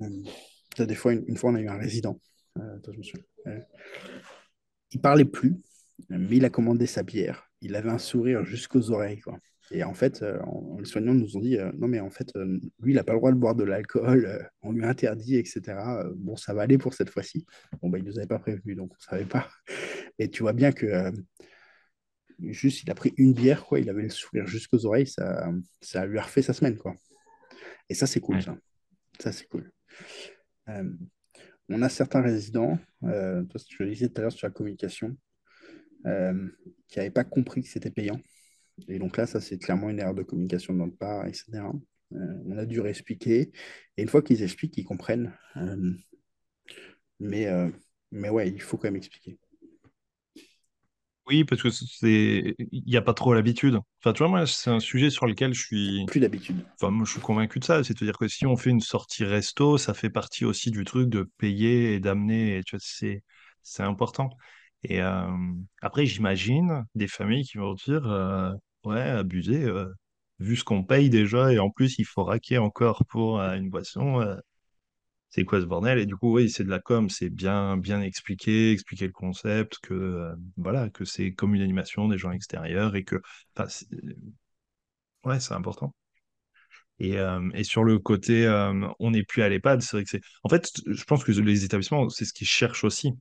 des fois, une, fois, on a eu un résident. Attends, je me souviens. il parlait plus, mais il a commandé sa bière. Il avait un sourire jusqu'aux oreilles. Quoi. Et en fait, euh, les soignants nous ont dit euh, non, mais en fait, euh, lui, il n'a pas le droit de boire de l'alcool, on lui a interdit, etc. bon, ça va aller pour cette fois-ci. Bon, bah, il ne nous avait pas prévenu, donc on ne savait pas. Et tu vois bien que juste, il a pris une bière, quoi, il avait le sourire jusqu'aux oreilles, ça, ça lui a refait sa semaine, quoi. Et ça, c'est cool, ça. Ça, c'est cool. on a certains résidents, toi, je le disais tout à l'heure sur la communication, qui n'avaient pas compris que c'était payant. Et donc là, ça, c'est clairement une erreur de communication de notre part, etc. Euh, on a dû réexpliquer. Et une fois qu'ils expliquent, ils comprennent. Euh, mais, euh, mais ouais, il faut quand même expliquer. Oui, parce que c'est, il n'y a pas trop l'habitude. Enfin, tu vois, moi, c'est un sujet sur lequel je suis. Plus d'habitude. Enfin, moi, je suis convaincu de ça. C'est-à-dire que si on fait une sortie resto, ça fait partie aussi du truc de payer et d'amener. Tu vois, c'est, c'est important. Et après, j'imagine des familles qui vont dire Ouais, abusé. vu ce qu'on paye déjà, et en plus, il faut raquer encore pour une boisson. c'est quoi ce bordel? Et du coup, oui, c'est de la com, c'est bien, bien expliquer, expliquer le concept, que voilà, que c'est comme une animation des gens extérieurs et que, ouais, c'est important. Et, et sur le côté, on n'est plus à l'EHPAD, c'est vrai que c'est. En fait, je pense que les établissements, c'est ce qu'ils cherchent aussi.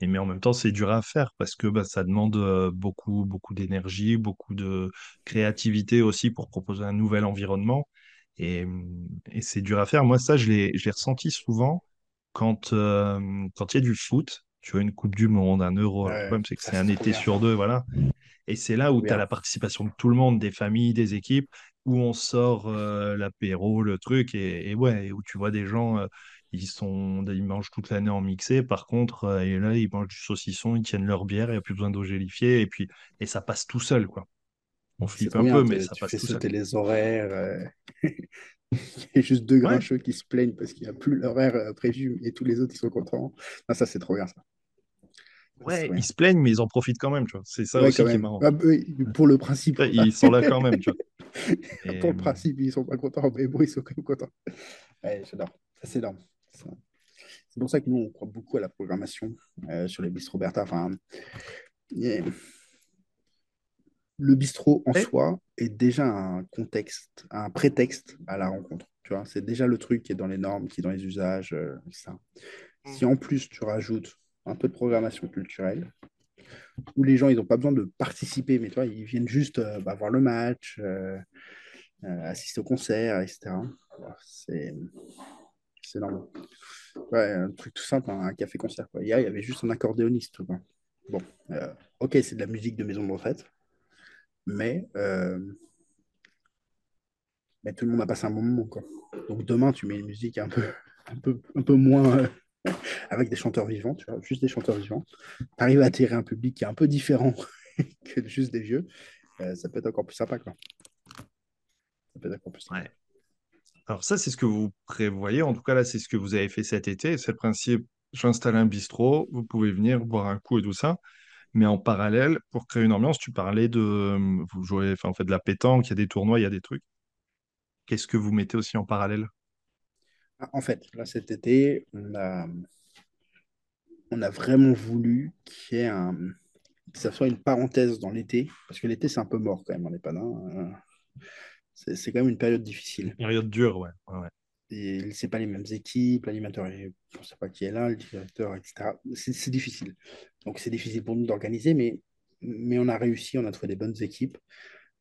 Et, mais en même temps, c'est dur à faire parce que bah, ça demande euh, beaucoup, beaucoup d'énergie, beaucoup de créativité aussi pour proposer un nouvel environnement. Et, et c'est dur à faire. Moi, ça, je l'ai, je l'ai ressenti souvent quand, euh, quand il y a du foot. Tu vois, une Coupe du Monde, un Euro. Le problème, c'est que c'est un été bien. sur deux, voilà. Et c'est là où tu as Bien. la participation de tout le monde, des familles, des équipes, où on sort euh, l'apéro, le truc, et, et ouais, où tu vois des gens, ils sont, ils mangent toute l'année en mixé. Par contre, euh, et là, ils mangent du saucisson, ils tiennent leur bière, il n'y a plus besoin d'eau gélifiée, et puis, et ça passe tout seul, quoi. On flippe un bien. peu, mais ça Tu passe fais tout seul. sauter les horaires. euh, Il y a juste deux Ouais, grincheux qui se plaignent parce qu'il n'y a plus l'horaire euh, prévu et tous les autres, ils sont contents. Ça, c'est trop bien, ça. Ouais, ils se plaignent, mais ils en profitent quand même, tu vois. C'est ça Ouais, aussi qui est marrant. Ah, pour le principe, Ouais. Ils sont là quand même, tu vois. Pour le principe, ils sont pas contents, mais bon, ils sont quand même contents. Ouais, j'adore. Ça, c'est énorme. C'est pour ça que nous, on croit beaucoup à la programmation euh, sur les bistrots Bertha. Enfin, le bistrot en soi est déjà un contexte, un prétexte à la rencontre. Tu vois, c'est déjà le truc qui est dans les normes, qui est dans les usages, euh, ça. Mm. Si en plus tu rajoutes un peu de programmation culturelle, où les gens ils n'ont pas besoin de participer, mais toi, ils viennent juste euh, bah, voir le match, euh, assister au concert, etc. C'est c'est normal. Un truc tout simple, un café-concert. Hier, il y avait juste un accordéoniste. Bon, ok, c'est de la musique de maison de retraite, mais, euh, mais tout le monde a passé un bon moment. Quoi. Donc demain, tu mets une musique un peu, un peu, un peu moins euh, avec des chanteurs vivants, juste des chanteurs vivants. Tu arrives à attirer un public qui est un peu différent que juste des vieux. Euh, ça peut être encore plus sympa. Quoi. Ça peut être encore plus sympa. Alors ça, c'est ce que vous prévoyez. En tout cas, là, c'est ce que vous avez fait cet été. C'est le principe, j'installe un bistrot, vous pouvez venir boire un coup et tout ça. Mais en parallèle, pour créer une ambiance, tu parlais de, euh, vous jouez, en fait, de la pétanque, il y a des tournois, il y a des trucs. Qu'est-ce que vous mettez aussi en parallèle? Ah, en fait, là, cet été, on a, on a vraiment voulu qu'il y ait un, que ça soit une parenthèse dans l'été, parce que l'été, c'est un peu mort quand même en EHPAD. Hein. C'est quand même une période difficile. Période dure, ouais. ouais, ouais. Et c'est pas les mêmes équipes, l'animateur, on ne sait pas qui est là, le directeur, etc. C'est difficile. Donc c'est difficile pour nous d'organiser, mais, mais on a réussi, on a trouvé des bonnes équipes.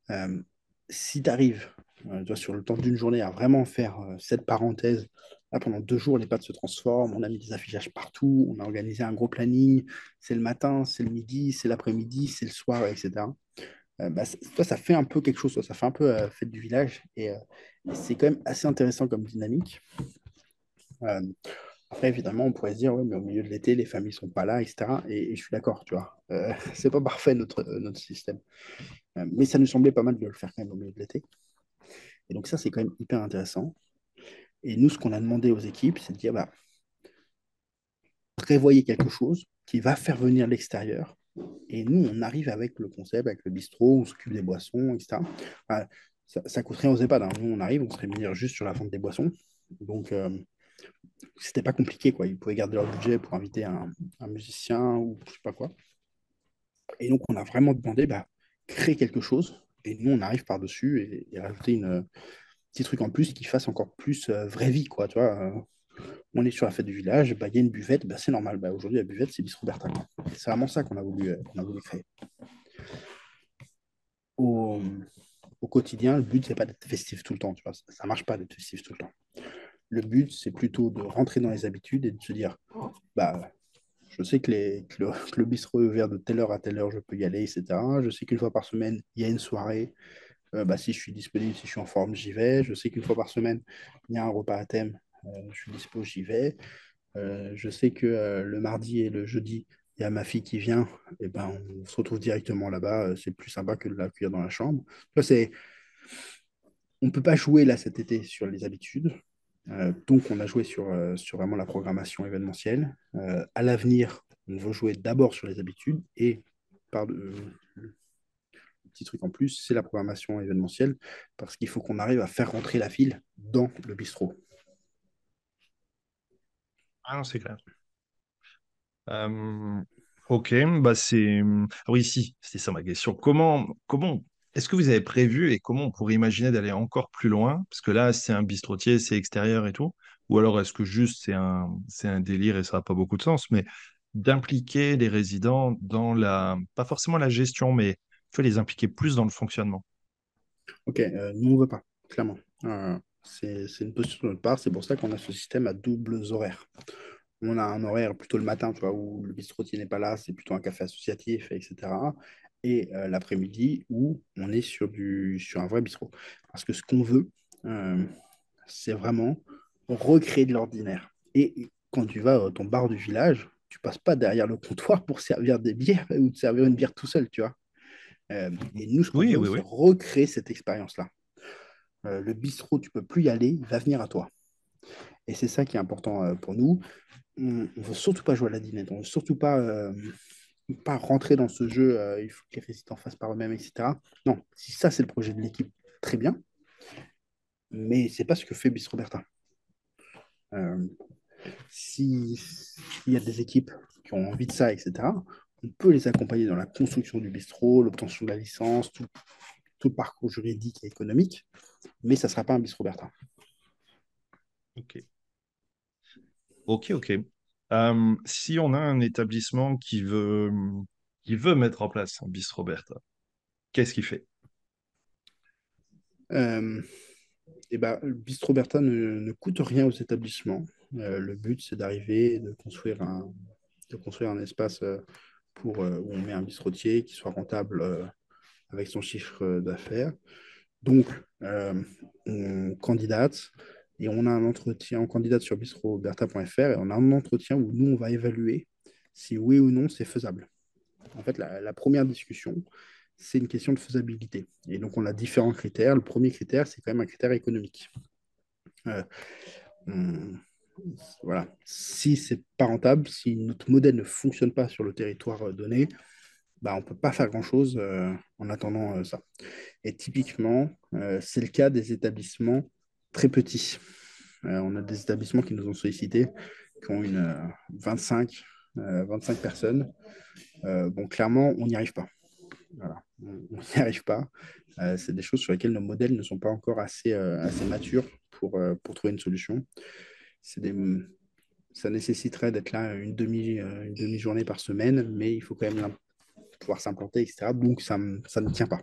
Euh, si tu arrives euh, sur le temps d'une journée à vraiment faire euh, cette parenthèse, là pendant deux jours, les pattes se transforment, on a mis des affichages partout, on a organisé un gros planning, c'est le matin, c'est le midi, c'est l'après-midi, c'est le soir, etc. Bah, toi, ça fait un peu quelque chose, ça fait un peu fête du village, et, c'est quand même assez intéressant comme dynamique. Après, évidemment, on pourrait se dire, ouais, mais au milieu de l'été, les familles ne sont pas là, etc. Et, je suis d'accord, tu vois. Euh, c'est pas parfait notre, notre système. Euh, mais ça nous semblait pas mal de le faire quand même au milieu de l'été. Et donc ça, c'est quand même hyper intéressant. Et nous, ce qu'on a demandé aux équipes, c'est de dire, bah, prévoyez quelque chose qui va faire venir l'extérieur. Et nous, on arrive avec le concept, avec le bistrot, on s'occupe des boissons, etc. ça, ça coûte rien aux EHPAD. Hein. Nous, on arrive, on se rémunère juste sur la vente des boissons. Donc, euh, c'était pas compliqué, quoi. Ils pouvaient garder leur budget pour inviter un, musicien ou je sais pas quoi. Et donc, on a vraiment demandé, bah, créer quelque chose. Et nous, on arrive par-dessus et, rajouter un petit truc en plus qui fasse encore plus euh, vraie vie, euh, on est sur la fête du village, bah, il y a une buvette, bah, c'est normal. Bah, Aujourd'hui, la buvette, c'est Bistro Bertin. C'est vraiment ça qu'on a, voulu, euh, a voulu créer. Au, au quotidien, le but, c'est pas d'être festif tout le temps. Tu vois. Ça ne marche pas d'être festif tout le temps. Le but, c'est plutôt de rentrer dans les habitudes et de se dire, bah, je sais que, le, bistrot est ouvert de telle heure à telle heure, je peux y aller, etc. Je sais qu'une fois par semaine, il y a une soirée. Euh, bah, si je suis disponible, si je suis en forme, j'y vais. Je sais qu'une fois par semaine, il y a un repas à thème. Euh, je suis dispo, j'y vais. Euh, je sais que le mardi et le jeudi, il y a ma fille qui vient. Et ben, on se retrouve directement là-bas. C'est plus sympa que de l'accueillir dans la chambre. C'est on ne peut pas jouer là cet été sur les habitudes. Euh, donc, on a joué sur, euh, sur vraiment la programmation événementielle. Euh, à l'avenir, on veut jouer d'abord sur les habitudes et par le petit truc en plus, c'est la programmation événementielle parce qu'il faut qu'on arrive à faire rentrer la file dans le bistrot. Ah non, c'est clair. ok, bah c'est. Oui, si, c'était ça ma question. Comment, comment est-ce que vous avez prévu et comment on pourrait imaginer d'aller encore plus loin? Parce que là, c'est un bistrotier, c'est extérieur et tout. Ou alors est-ce que juste c'est un, délire et ça n'a pas beaucoup de sens, mais d'impliquer les résidents dans la, pas forcément la gestion, mais faut les impliquer plus dans le fonctionnement. Ok, euh, nous on veut pas, clairement. Euh, c'est, une position de notre part, c'est pour ça qu'on a ce système à doubles horaires. On a un horaire plutôt le matin, tu vois, où le bistrotier n'est pas là, c'est plutôt un café associatif, etc et euh, l'après-midi où on est sur, du, sur un vrai bistrot. Parce que ce qu'on veut, euh, c'est vraiment recréer de l'ordinaire. Et quand tu vas à ton bar du village, tu passes pas derrière le comptoir pour servir des bières ou te servir une bière tout seul, tu vois. Euh, et nous, ce qu'on veut, c'est recréer cette expérience-là. Le bistrot, tu peux plus y aller, il va venir à toi. Et c'est ça qui est important pour nous. On ne veut surtout pas jouer à la dinette, on ne veut surtout pas pas rentrer dans ce jeu, euh, il faut que les résidents fassent par eux-mêmes, etc. Non, si ça c'est le projet de l'équipe, très bien, mais c'est pas ce que fait Bis Roberta. S'il y a des équipes qui ont envie de ça, etc., on peut les accompagner dans la construction du bistrot, l'obtention de la licence, tout, tout, le parcours juridique et économique, mais ça ne sera pas un bistrot Bertin. Ok. Ok, ok. Euh, si on a un établissement qui veut, qui veut mettre en place un bistrot Bertin, qu'est-ce qu'il fait? Euh, eh ben, Le Bertin ne, ne, coûte rien aux établissements. Euh, le but, c'est d'arriver, de construire un, de construire un espace euh, pour, où on met un bistrotier qui soit rentable avec son chiffre d'affaires. Donc, on candidate et on a un entretien, on candidate sur bistroberta.fr et on a un entretien où nous, on va évaluer si oui ou non c'est faisable. En fait, la, première discussion, c'est une question de faisabilité. Et donc, on a différents critères. Le premier critère, c'est quand même un critère économique. Euh, voilà. Si c'est pas rentable, si notre modèle ne fonctionne pas sur le territoire euh, donné, bah, on ne peut pas faire grand-chose euh, en attendant euh, ça. Et typiquement, c'est le cas des établissements très petits. on a des établissements qui nous ont sollicités, qui ont une 25, 25 personnes. bon, clairement, on n'y arrive pas. Voilà. On n'y arrive pas. c'est des choses sur lesquelles nos modèles ne sont pas encore assez, assez matures pour, pour trouver une solution des, ça nécessiterait d'être là une demi, euh, une demi-journée par semaine, mais il faut quand même pouvoir s'implanter, etc. Donc ça, ça ne tient pas.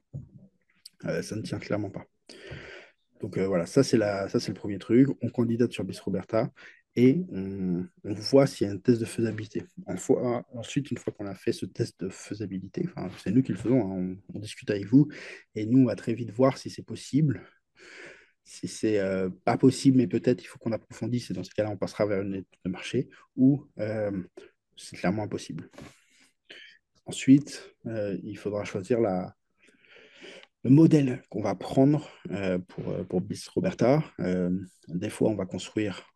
Euh, ça ne tient clairement pas. Donc euh, voilà, ça c'est le premier truc. On candidate sur Bis Roberta et on, voit s'il y a un test de faisabilité. ensuite, une fois qu'on a fait ce test de faisabilité, c'est nous qui le faisons, hein, on, discute avec vous et nous on va très vite voir si c'est possible, si c'est euh, pas possible, mais peut-être il faut qu'on approfondisse, et dans ce cas-là, on passera vers une étude de marché, ou c'est clairement impossible. Ensuite, euh, il faudra choisir le modèle qu'on va prendre pour, pour Bis Roberta. des fois, on va construire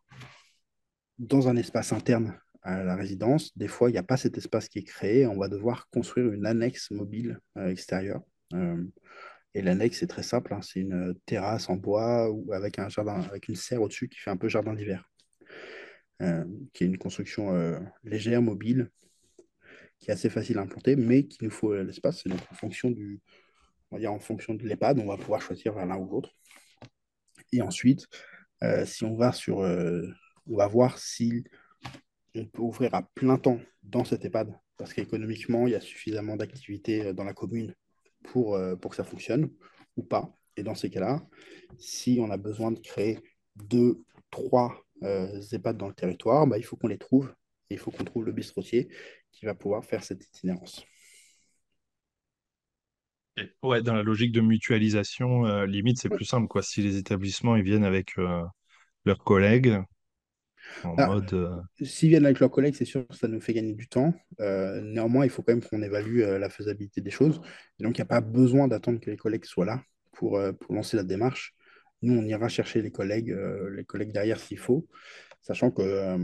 dans un espace interne à la résidence. Des fois, il n'y a pas cet espace qui est créé. On va devoir construire une annexe mobile extérieure. Et l'annexe, c'est très simple, hein. c'est une terrasse en bois ou avec un jardin, avec une serre au-dessus qui fait un peu jardin d'hiver, euh, qui est une construction euh, légère, mobile, qui est assez facile à implanter, mais qui nous faut l'espace. Et donc, en fonction du, on va dire en fonction de l'EHPAD, on va pouvoir choisir l'un ou l'autre. Et ensuite, euh, si on va sur, on va voir si on peut ouvrir à plein temps dans cet EHPAD, parce qu'économiquement, il y a suffisamment d'activités dans la commune pour, euh, pour que ça fonctionne ou pas. Et dans ces cas-là, si on a besoin de créer deux, trois euh, EHPAD dans le territoire, bah, il faut qu'on les trouve. Il faut qu'on trouve le bistrotier qui va pouvoir faire cette itinérance. Ouais, dans la logique de mutualisation, euh, limite, c'est plus simple. Quoi. Si les établissements ils viennent avec euh, leurs collègues, en ah, mode. S'ils viennent avec leurs collègues, c'est sûr que ça nous fait gagner du temps. néanmoins, il faut quand même qu'on évalue la faisabilité des choses. Et donc, il n'y a pas besoin d'attendre que les collègues soient là pour, pour lancer la démarche. Nous, on ira chercher les collègues, les collègues derrière s'il faut, sachant que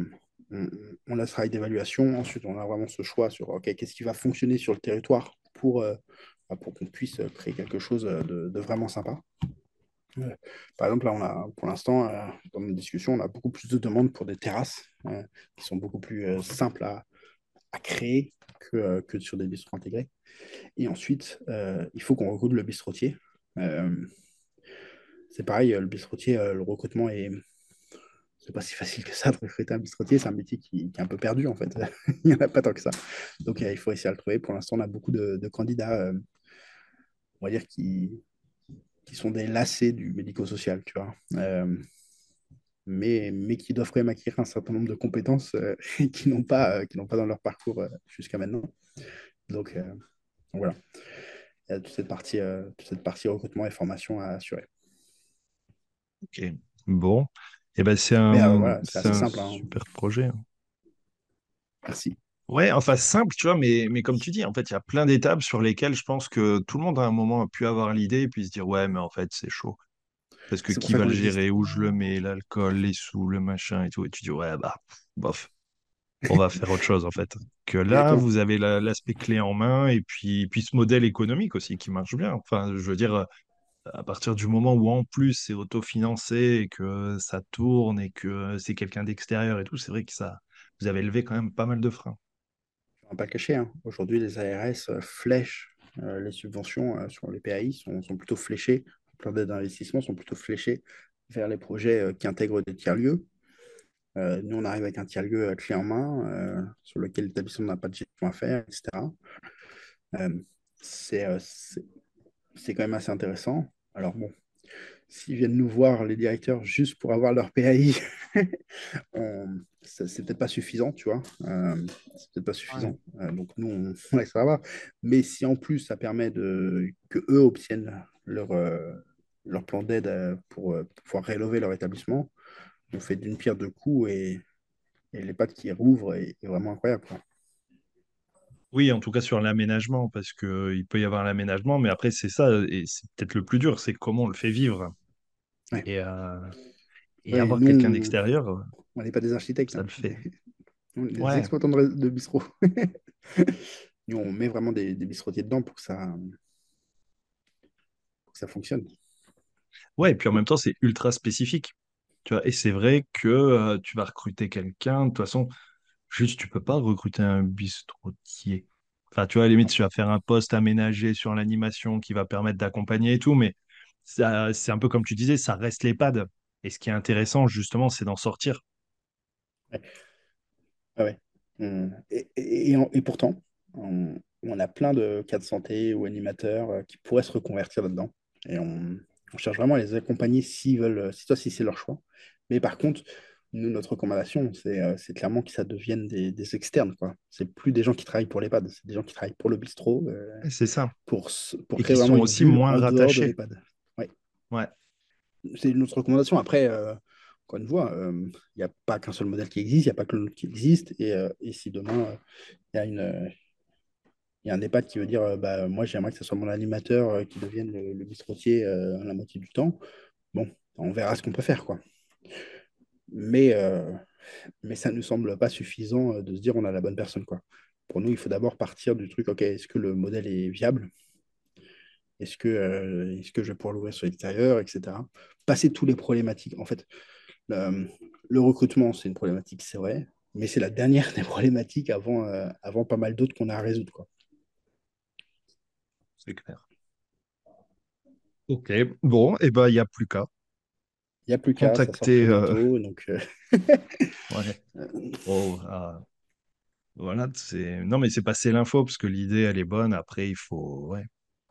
on, a ce travail d'évaluation. Ensuite, on a vraiment ce choix sur OK, qu'est-ce qui va fonctionner sur le territoire pour, bah, pour qu'on puisse créer quelque chose de, vraiment sympa. Par exemple, là, on a, pour l'instant, euh, dans nos discussions, on a beaucoup plus de demandes pour des terrasses euh, qui sont beaucoup plus euh, simples à, créer que, que, sur des bistrots intégrés. Et ensuite, il faut qu'on recrute le bistrotier. c'est pareil, le bistrotier, le recrutement est. C'est pas si facile que ça de recruter un bistrotier, c'est un métier qui, est un peu perdu en fait. il n'y en a pas tant que ça. Donc il faut essayer à le trouver. Pour l'instant, on a beaucoup de, de candidats, on va dire, qui, qui sont des lacets du médico-social, tu vois. Euh, mais, mais qui doivent quand même acquérir un certain nombre de compétences euh, qui n'ont pas, euh, qui pas dans leur parcours jusqu'à maintenant. Donc, voilà. Il y a toute cette partie, toute cette partie recrutement et formation à assurer. Ok, bon. Et eh ben, c'est un, simple, hein. super projet. Hein. Merci. Ouais, enfin simple, tu vois, mais, mais comme tu dis, en fait, il y a plein d'étapes sur lesquelles je pense que tout le monde à un moment a pu avoir l'idée et puis se dire, ouais, mais en fait, c'est chaud. Parce que qui va le gérer, où je le mets, l'alcool, les sous, le machin et tout. Et tu dis, ouais, bah, bof, on va faire autre chose, en fait. Que là, vous avez l'aspect clé en main et puis, puis ce modèle économique aussi qui marche bien. Enfin, je veux dire, à partir du moment où en plus c'est autofinancé et que ça tourne et que c'est quelqu'un d'extérieur et tout, c'est vrai que ça, vous avez levé quand même pas mal de freins. On va pas cacher, hein. aujourd'hui les ARS euh, flèchent euh, les subventions euh, sur les PAI, sont, plutôt fléchées, les plans d'aide d'investissement sont plutôt fléchés vers les projets qui intègrent des tiers-lieux. nous, on arrive avec un tiers-lieu clé en main sur lequel l'établissement n'a pas de gestion à faire, etc. c'est c'est quand même assez intéressant. Alors bon, s'ils viennent nous voir, les directeurs, juste pour avoir leur PAI, c'est peut-être pas suffisant, tu vois. Euh, c'est peut-être pas suffisant. Euh, donc nous, on, on laissera voir. Mais si en plus, ça permet de, que eux obtiennent leur, euh, leur plan d'aide pour, pouvoir rénover leur établissement, on fait d'une pierre deux coups et, et les pattes qui rouvrent est, vraiment incroyable. Oui, en tout cas sur l'aménagement, parce qu'il peut y avoir l'aménagement, mais après, c'est ça, et c'est peut-être le plus dur, c'est comment on le fait vivre. Et, euh, et avoir quelqu'un d'extérieur. Euh, on n'est pas des architectes. Ça hein. le fait. On est des exploitants de, de bistrot. nous, on met vraiment des, des, bistrotiers dedans pour que ça, pour que ça fonctionne. Ouais, et puis en même temps, c'est ultra spécifique. Tu vois, et c'est vrai que euh, tu vas recruter quelqu'un, de toute façon, Juste, tu peux pas recruter un bistrotier. Enfin, tu vois, à la limite, tu vas faire un poste aménagé sur l'animation qui va permettre d'accompagner et tout, mais c'est un peu comme tu disais, ça reste l'EHPAD. Et ce qui est intéressant, justement, c'est d'en sortir. Ah ouais. Et, pourtant, on, a plein de cas de santé ou animateurs euh, qui pourraient se reconvertir là-dedans. Et on, cherche vraiment à les accompagner s'ils veulent, si toi, si c'est leur choix. Mais par contre, nous, notre recommandation, euh, c'est clairement que ça devienne des, des externes. Ce C'est plus des gens qui travaillent pour l'EHPAD, c'est des gens qui travaillent pour le bistrot. Euh, c'est ça. Pour, pour Et créer qui sont aussi moins rattachés. Ouais. ouais. C'est notre recommandation. Après, euh, encore une fois, il n'y a pas qu'un seul modèle qui existe, il n'y a pas que le qui existe. Et, et si demain, il y a une. Il y a un EHPAD qui veut dire bah, Moi, j'aimerais que ce soit mon animateur qui devienne le, le bistrotier la moitié du temps. Bon, on verra ce qu'on peut faire. quoi. Mais, euh, mais ça ne nous semble pas suffisant euh, de se dire on a la bonne personne. Quoi. Pour nous, il faut d'abord partir du truc, ok, est-ce que le modèle est viable? Est-ce que, euh, est-ce que je vais pouvoir l'ouvrir sur l'extérieur, etc. Passer tous les problématiques. En fait, le, le recrutement, c'est une problématique, c'est vrai, mais c'est la dernière des problématiques avant, avant pas mal d'autres qu'on a à résoudre. Quoi. C'est clair. Ok, bon, et eh ben il n'y a plus qu'à. Il n'y a plus qu'à contacter. Euh, donc, euh, oh, ah. Voilà, c'est. Non, mais c'est passer l'info parce que l'idée, elle est bonne. Après, il faut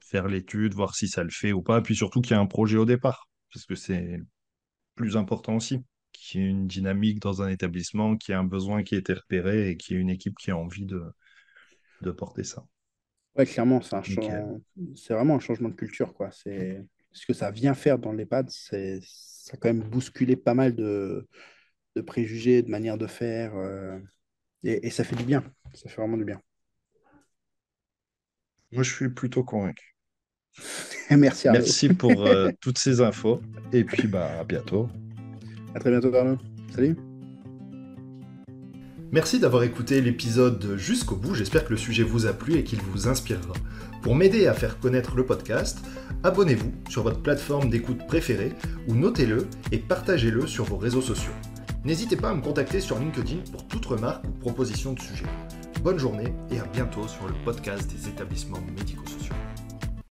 faire l'étude, voir si ça le fait ou pas. Puis surtout qu'il y a un projet au départ, parce que c'est plus important aussi. Qu'il y ait une dynamique dans un établissement, qu'il y ait un besoin qui a été repéré et qu'il y ait une équipe qui a envie de, de porter ça. Ouais, clairement, c'est vraiment un changement de culture. Quoi. C'est ce que ça vient faire dans l'EHPAD, c'est ça a quand même bousculé pas mal de, de préjugés, de manières de faire. Euh, et, ça fait du bien. Ça fait vraiment du bien. Moi, je suis plutôt convaincu. Merci Arnaud. Merci pour euh, toutes ces infos. Et puis, bah, à bientôt. À très bientôt, Arnaud. Salut. Merci d'avoir écouté l'épisode jusqu'au bout. J'espère que le sujet vous a plu et qu'il vous inspirera. Pour m'aider à faire connaître le podcast, abonnez-vous sur votre plateforme d'écoute préférée ou notez-le et partagez-le sur vos réseaux sociaux. N'hésitez pas à me contacter sur LinkedIn pour toute remarque ou proposition de sujet. Bonne journée et à bientôt sur le podcast des établissements médico-sociaux.